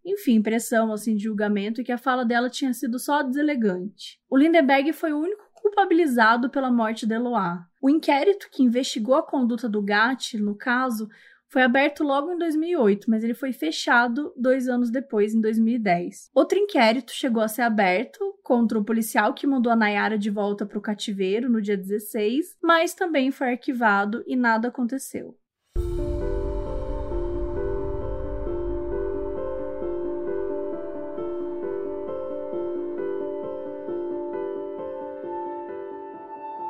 enfim, pressão assim de julgamento e que a fala dela tinha sido só deselegante. O Lindenberg foi o único culpabilizado pela morte de Eloá. O inquérito que investigou a conduta do Gatti, no caso, foi aberto logo em 2008, mas ele foi fechado dois anos depois, em 2010. Outro inquérito chegou a ser aberto contra o policial que mandou a Nayara de volta para o cativeiro no dia 16, mas também foi arquivado e nada aconteceu.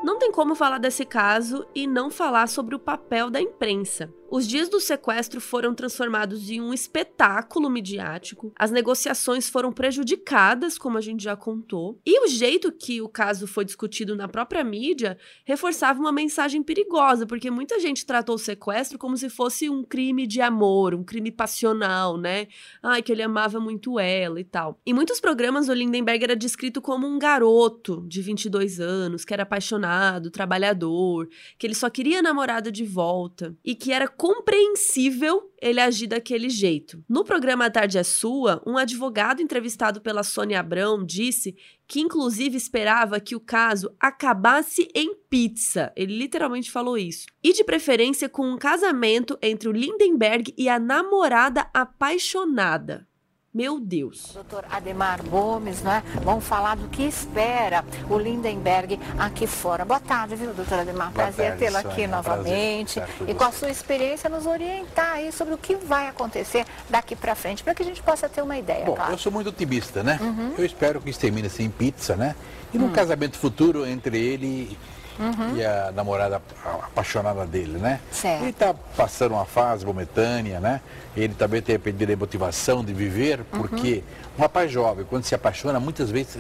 Não tem como falar desse caso e não falar sobre o papel da imprensa. Os dias do sequestro foram transformados em um espetáculo midiático, as negociações foram prejudicadas, como a gente já contou, e o jeito que o caso foi discutido na própria mídia reforçava uma mensagem perigosa, porque muita gente tratou o sequestro como se fosse um crime de amor, um crime passional, né? Ai, que ele amava muito ela e tal. Em muitos programas, o Lindenberg era descrito como um garoto de 22 anos, que era apaixonado, trabalhador, que ele só queria a namorada de volta e que era compreensível ele agir daquele jeito. No programa A Tarde é Sua, um advogado entrevistado pela Sônia Abrão disse que, inclusive, esperava que o caso acabasse em pizza. Ele literalmente falou isso. E, de preferência, com um casamento entre o Lindenberg e a namorada apaixonada. Meu Deus.
Doutor Ademar Gomes, né? Vamos falar do que espera o Lindenberg aqui fora. Boa tarde, viu, doutor Ademar? Boa Prazer tê-lo aqui novamente. E com a sua experiência nos orientar aí sobre o que vai acontecer daqui para frente, para que a gente possa ter uma ideia.
Bom,
claro.
eu sou muito otimista, né? Uhum. Eu espero que isso termine assim em pizza, né? E num uhum. casamento futuro entre ele uhum. e a namorada apaixonada dele, né?
Certo.
Ele está passando uma fase momentânea, né? Ele também tem perdido a motivação de viver, porque uhum. um rapaz jovem, quando se apaixona, muitas vezes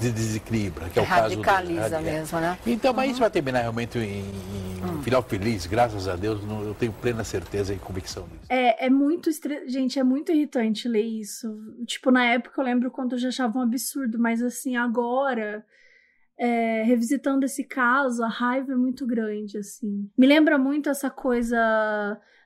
se desequilibra, que é o
Radicaliza
caso do...
Radicaliza mesmo, né?
Então, mas uhum. isso vai terminar realmente em, em um final feliz, graças a Deus, eu tenho plena certeza e convicção disso.
É, é muito, gente, é muito irritante ler isso. Tipo, na época eu lembro quando eu já achava um absurdo, mas assim, agora é, revisitando esse caso, a raiva é muito grande, assim. Me lembra muito essa coisa.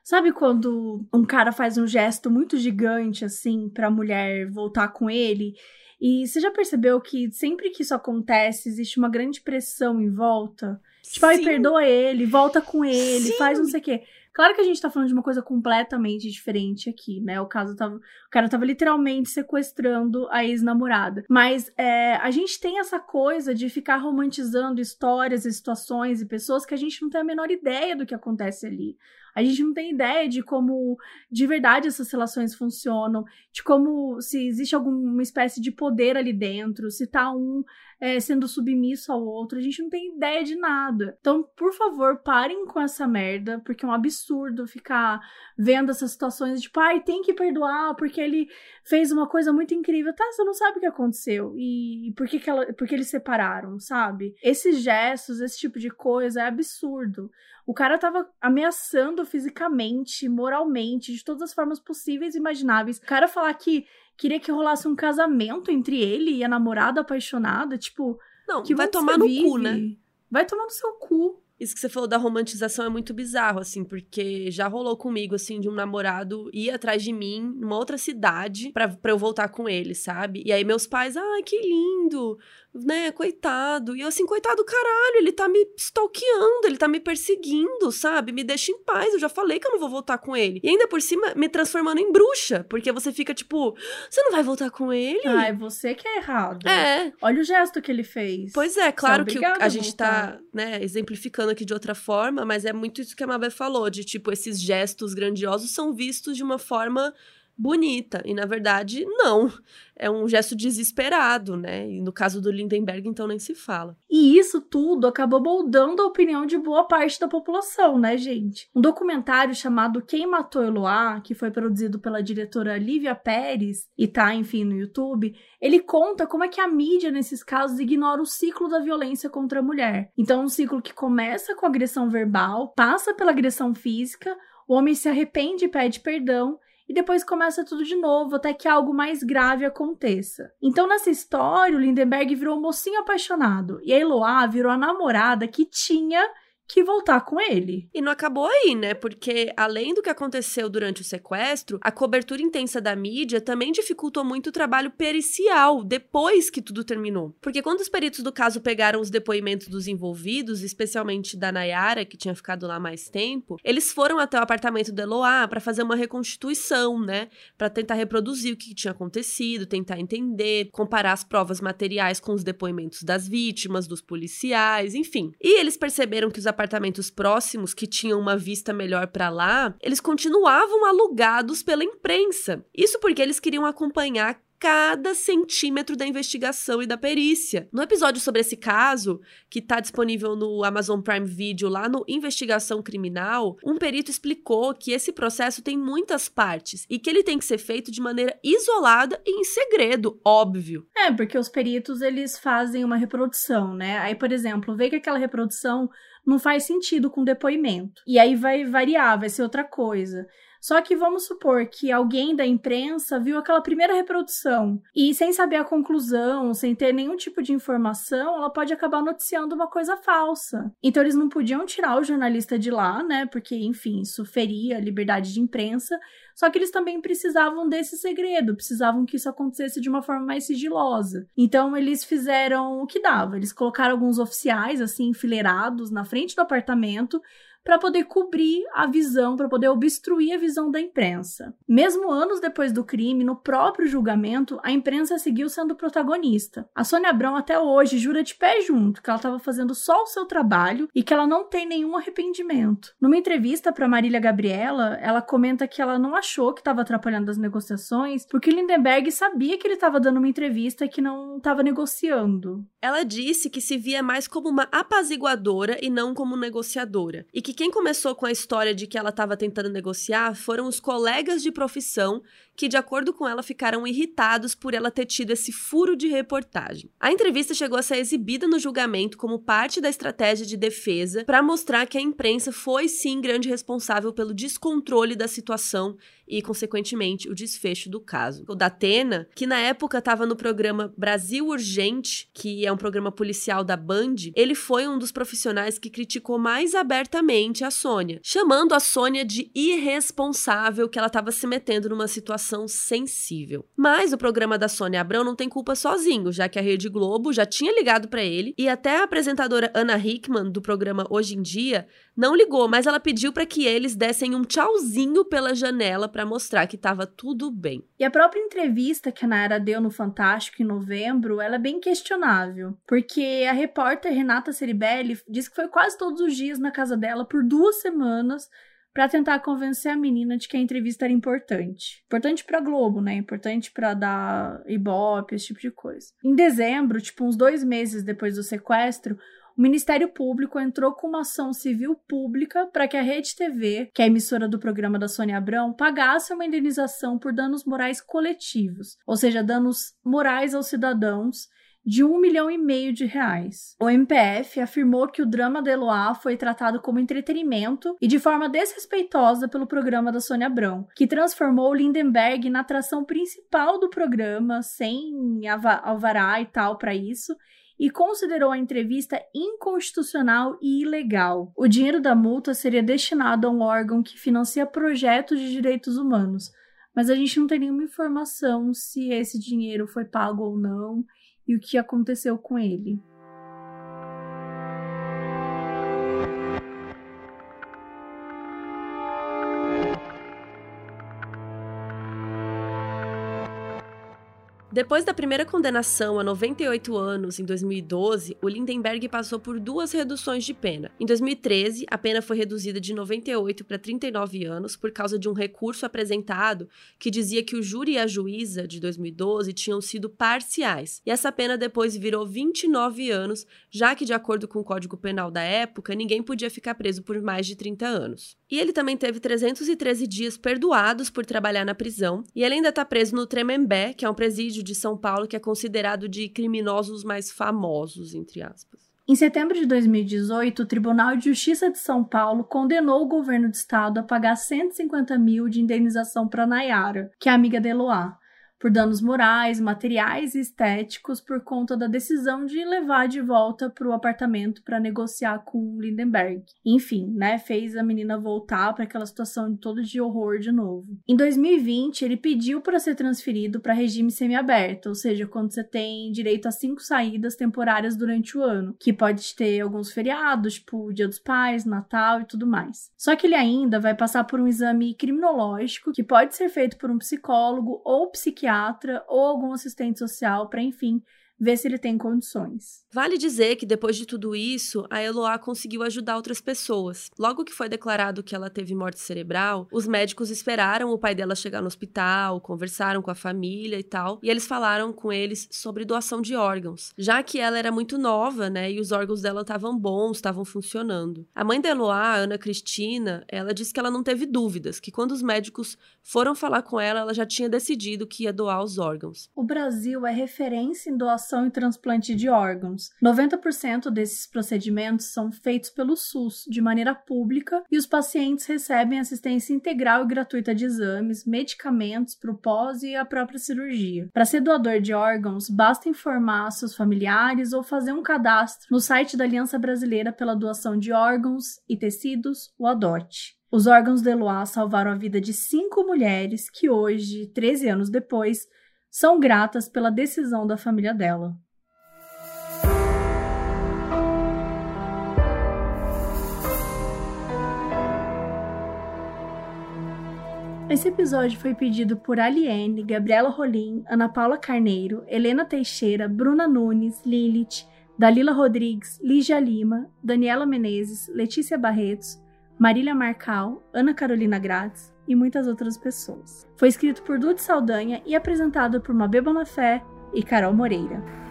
Sabe quando um cara faz um gesto muito gigante, assim, pra mulher voltar com ele? E você já percebeu que sempre que isso acontece, existe uma grande pressão em volta? Tipo, ai, perdoa ele, volta com ele, Sim. faz não sei o quê. Claro que a gente tá falando de uma coisa completamente diferente aqui, né? O caso tava. O cara tava literalmente sequestrando a ex-namorada. Mas é, a gente tem essa coisa de ficar romantizando histórias e situações e pessoas que a gente não tem a menor ideia do que acontece ali. A gente não tem ideia de como de verdade essas relações funcionam, de como se existe alguma espécie de poder ali dentro, se tá um é, sendo submisso ao outro, a gente não tem ideia de nada. Então, por favor, parem com essa merda, porque é um absurdo ficar vendo essas situações de, tipo, ai, tem que perdoar porque ele fez uma coisa muito incrível. Tá, você não sabe o que aconteceu e, e por que, que ela, por que eles separaram, sabe? Esses gestos, esse tipo de coisa é absurdo. O cara tava ameaçando fisicamente, moralmente, de todas as formas possíveis e imagináveis. O cara falar que queria que rolasse um casamento entre ele e a namorada apaixonada, tipo.
Não, que vai tomar no
vive?
cu, né?
Vai tomar no seu cu.
Isso que você falou da romantização é muito bizarro, assim, porque já rolou comigo, assim, de um namorado ir atrás de mim numa outra cidade pra, pra eu voltar com ele, sabe? E aí meus pais, ai, que lindo, né, coitado. E eu assim, coitado, caralho, ele tá me stalkeando, ele tá me perseguindo, sabe? Me deixa em paz, eu já falei que eu não vou voltar com ele. E ainda por cima, me transformando em bruxa, porque você fica tipo, você não vai voltar com ele?
Ah, é você que é errado.
É.
Olha o gesto que ele fez.
Pois é, claro que a gente tá, né, exemplificando aqui de outra forma, mas é muito isso que a Mabel falou, de tipo, esses gestos grandiosos são vistos de uma forma bonita. E na verdade, não. É um gesto desesperado, né? E no caso do Lindenberg, então nem se fala.
E isso tudo acabou moldando a opinião de boa parte da população, né, gente? Um documentário chamado Quem Matou Eloá, que foi produzido pela diretora Lívia Pérez e tá, enfim, no YouTube, ele conta como é que a mídia, nesses casos, ignora o ciclo da violência contra a mulher. Então, um ciclo que começa com agressão verbal, passa pela agressão física, o homem se arrepende e pede perdão, e depois começa tudo de novo até que algo mais grave aconteça. Então, nessa história, o Lindenberg virou um mocinho apaixonado e a Eloá virou a namorada que tinha que voltar com ele.
E não acabou aí, né? Porque além do que aconteceu durante o sequestro, a cobertura intensa da mídia também dificultou muito o trabalho pericial depois que tudo terminou. Porque quando os peritos do caso pegaram os depoimentos dos envolvidos, especialmente da Nayara, que tinha ficado lá mais tempo, eles foram até o apartamento do Eloá para fazer uma reconstituição, né? Para tentar reproduzir o que tinha acontecido, tentar entender, comparar as provas materiais com os depoimentos das vítimas, dos policiais, enfim. E eles perceberam que os apartamentos próximos que tinham uma vista melhor para lá, eles continuavam alugados pela imprensa. Isso porque eles queriam acompanhar cada centímetro da investigação e da perícia. No episódio sobre esse caso, que está disponível no Amazon Prime Video, lá no Investigação Criminal, um perito explicou que esse processo tem muitas partes e que ele tem que ser feito de maneira isolada e em segredo, óbvio.
É, porque os peritos eles fazem uma reprodução, né? Aí, por exemplo, vê que aquela reprodução não faz sentido com depoimento. E aí vai variar, vai ser outra coisa. Só que vamos supor que alguém da imprensa viu aquela primeira reprodução e, sem saber a conclusão, sem ter nenhum tipo de informação, ela pode acabar noticiando uma coisa falsa. Então, eles não podiam tirar o jornalista de lá, né? Porque, enfim, isso feria a liberdade de imprensa. Só que eles também precisavam desse segredo, precisavam que isso acontecesse de uma forma mais sigilosa. Então eles fizeram o que dava. Eles colocaram alguns oficiais assim enfileirados na frente do apartamento para poder cobrir a visão, para poder obstruir a visão da imprensa. Mesmo anos depois do crime, no próprio julgamento, a imprensa seguiu sendo protagonista. A Sônia Abrão até hoje jura de pé junto que ela estava fazendo só o seu trabalho e que ela não tem nenhum arrependimento. Numa entrevista para Marília Gabriela, ela comenta que ela não achou que estava atrapalhando as negociações, porque Lindenberg sabia que ele estava dando uma entrevista e que não estava negociando.
Ela disse que se via mais como uma apaziguadora e não como negociadora, e que que quem começou com a história de que ela estava tentando negociar foram os colegas de profissão que, de acordo com ela, ficaram irritados por ela ter tido esse furo de reportagem. A entrevista chegou a ser exibida no julgamento como parte da estratégia de defesa para mostrar que a imprensa foi sim grande responsável pelo descontrole da situação e, consequentemente, o desfecho do caso. O Datena, que na época estava no programa Brasil Urgente, que é um programa policial da Band, ele foi um dos profissionais que criticou mais abertamente a Sônia, chamando a Sônia de irresponsável que ela estava se metendo numa situação sensível. Mas o programa da Sônia Abrão não tem culpa sozinho, já que a Rede Globo já tinha ligado para ele e até a apresentadora Ana Hickman do programa Hoje em Dia não ligou, mas ela pediu para que eles dessem um tchauzinho pela janela para mostrar que estava tudo bem.
E a própria entrevista que a Nayara deu no Fantástico em novembro, ela é bem questionável, porque a repórter Renata Ceribelli disse que foi quase todos os dias na casa dela por duas semanas para tentar convencer a menina de que a entrevista era importante. Importante para Globo, né? Importante para dar ibope, esse tipo de coisa. Em dezembro, tipo uns dois meses depois do sequestro, o Ministério Público entrou com uma ação civil pública para que a Rede TV, que é a emissora do programa da Sônia Abrão, pagasse uma indenização por danos morais coletivos, ou seja, danos morais aos cidadãos de um milhão e meio de reais. O MPF afirmou que o drama de Eloá foi tratado como entretenimento e de forma desrespeitosa pelo programa da Sônia Abrão, que transformou Lindenberg na atração principal do programa, sem alvará e tal para isso, e considerou a entrevista inconstitucional e ilegal. O dinheiro da multa seria destinado a um órgão que financia projetos de direitos humanos, mas a gente não tem nenhuma informação se esse dinheiro foi pago ou não e o que aconteceu com ele.
Depois da primeira condenação a 98 anos em 2012, o Lindenberg passou por duas reduções de pena. Em 2013, a pena foi reduzida de 98 para 39 anos por causa de um recurso apresentado que dizia que o júri e a juíza de 2012 tinham sido parciais. E essa pena depois virou 29 anos, já que, de acordo com o Código Penal da época, ninguém podia ficar preso por mais de 30 anos. E ele também teve 313 dias perdoados por trabalhar na prisão, e ele ainda está preso no Tremembé, que é um presídio de São Paulo que é considerado de criminosos mais famosos, entre aspas.
Em setembro de 2018, o Tribunal de Justiça de São Paulo condenou o governo do estado a pagar 150 mil de indenização para Nayara, que é amiga de Eloá, por danos morais, materiais e estéticos por conta da decisão de levar de volta para o apartamento para negociar com Lindenberg. Enfim, né, fez a menina voltar para aquela situação toda de horror de novo. Em 2020, ele pediu para ser transferido para regime semiaberto, ou seja, quando você tem direito a cinco saídas temporárias durante o ano, que pode ter alguns feriados, tipo Dia dos Pais, Natal e tudo mais. Só que ele ainda vai passar por um exame criminológico que pode ser feito por um psicólogo ou psiquiatra psiquiatra ou algum assistente social para, enfim, ver se ele tem condições.
Vale dizer que depois de tudo isso, a Eloá conseguiu ajudar outras pessoas. Logo que foi declarado que ela teve morte cerebral, os médicos esperaram o pai dela chegar no hospital, conversaram com a família e tal, e eles falaram com eles sobre doação de órgãos, já que ela era muito nova, né, e os órgãos dela estavam bons, estavam funcionando. A mãe da Eloá, Ana Cristina, ela disse que ela não teve dúvidas, que quando os médicos foram falar com ela, ela já tinha decidido que ia doar os órgãos.
O Brasil é referência em doação e transplante de órgãos anos. 90% desses procedimentos são feitos pelo SUS, de maneira pública, e os pacientes recebem assistência integral e gratuita de exames, medicamentos para o pós e a própria cirurgia. Para ser doador de órgãos, basta informar seus familiares ou fazer um cadastro no site da Aliança Brasileira pela Doação de Órgãos e Tecidos, o ADOT. Os órgãos de Eloá salvaram a vida de cinco mulheres que hoje, 13 anos depois, são gratas pela decisão da família dela. Esse episódio foi pedido por Aliene, Gabriela Rolim, Ana Paula Carneiro, Helena Teixeira, Bruna Nunes, Lilith, Dalila Rodrigues, Lígia Lima, Daniela Menezes, Letícia Barretos, Marília Marcal, Ana Carolina Gratz e muitas outras pessoas. Foi escrito por Dude Saldanha e apresentado por Mabê Bonafé e Carol Moreira.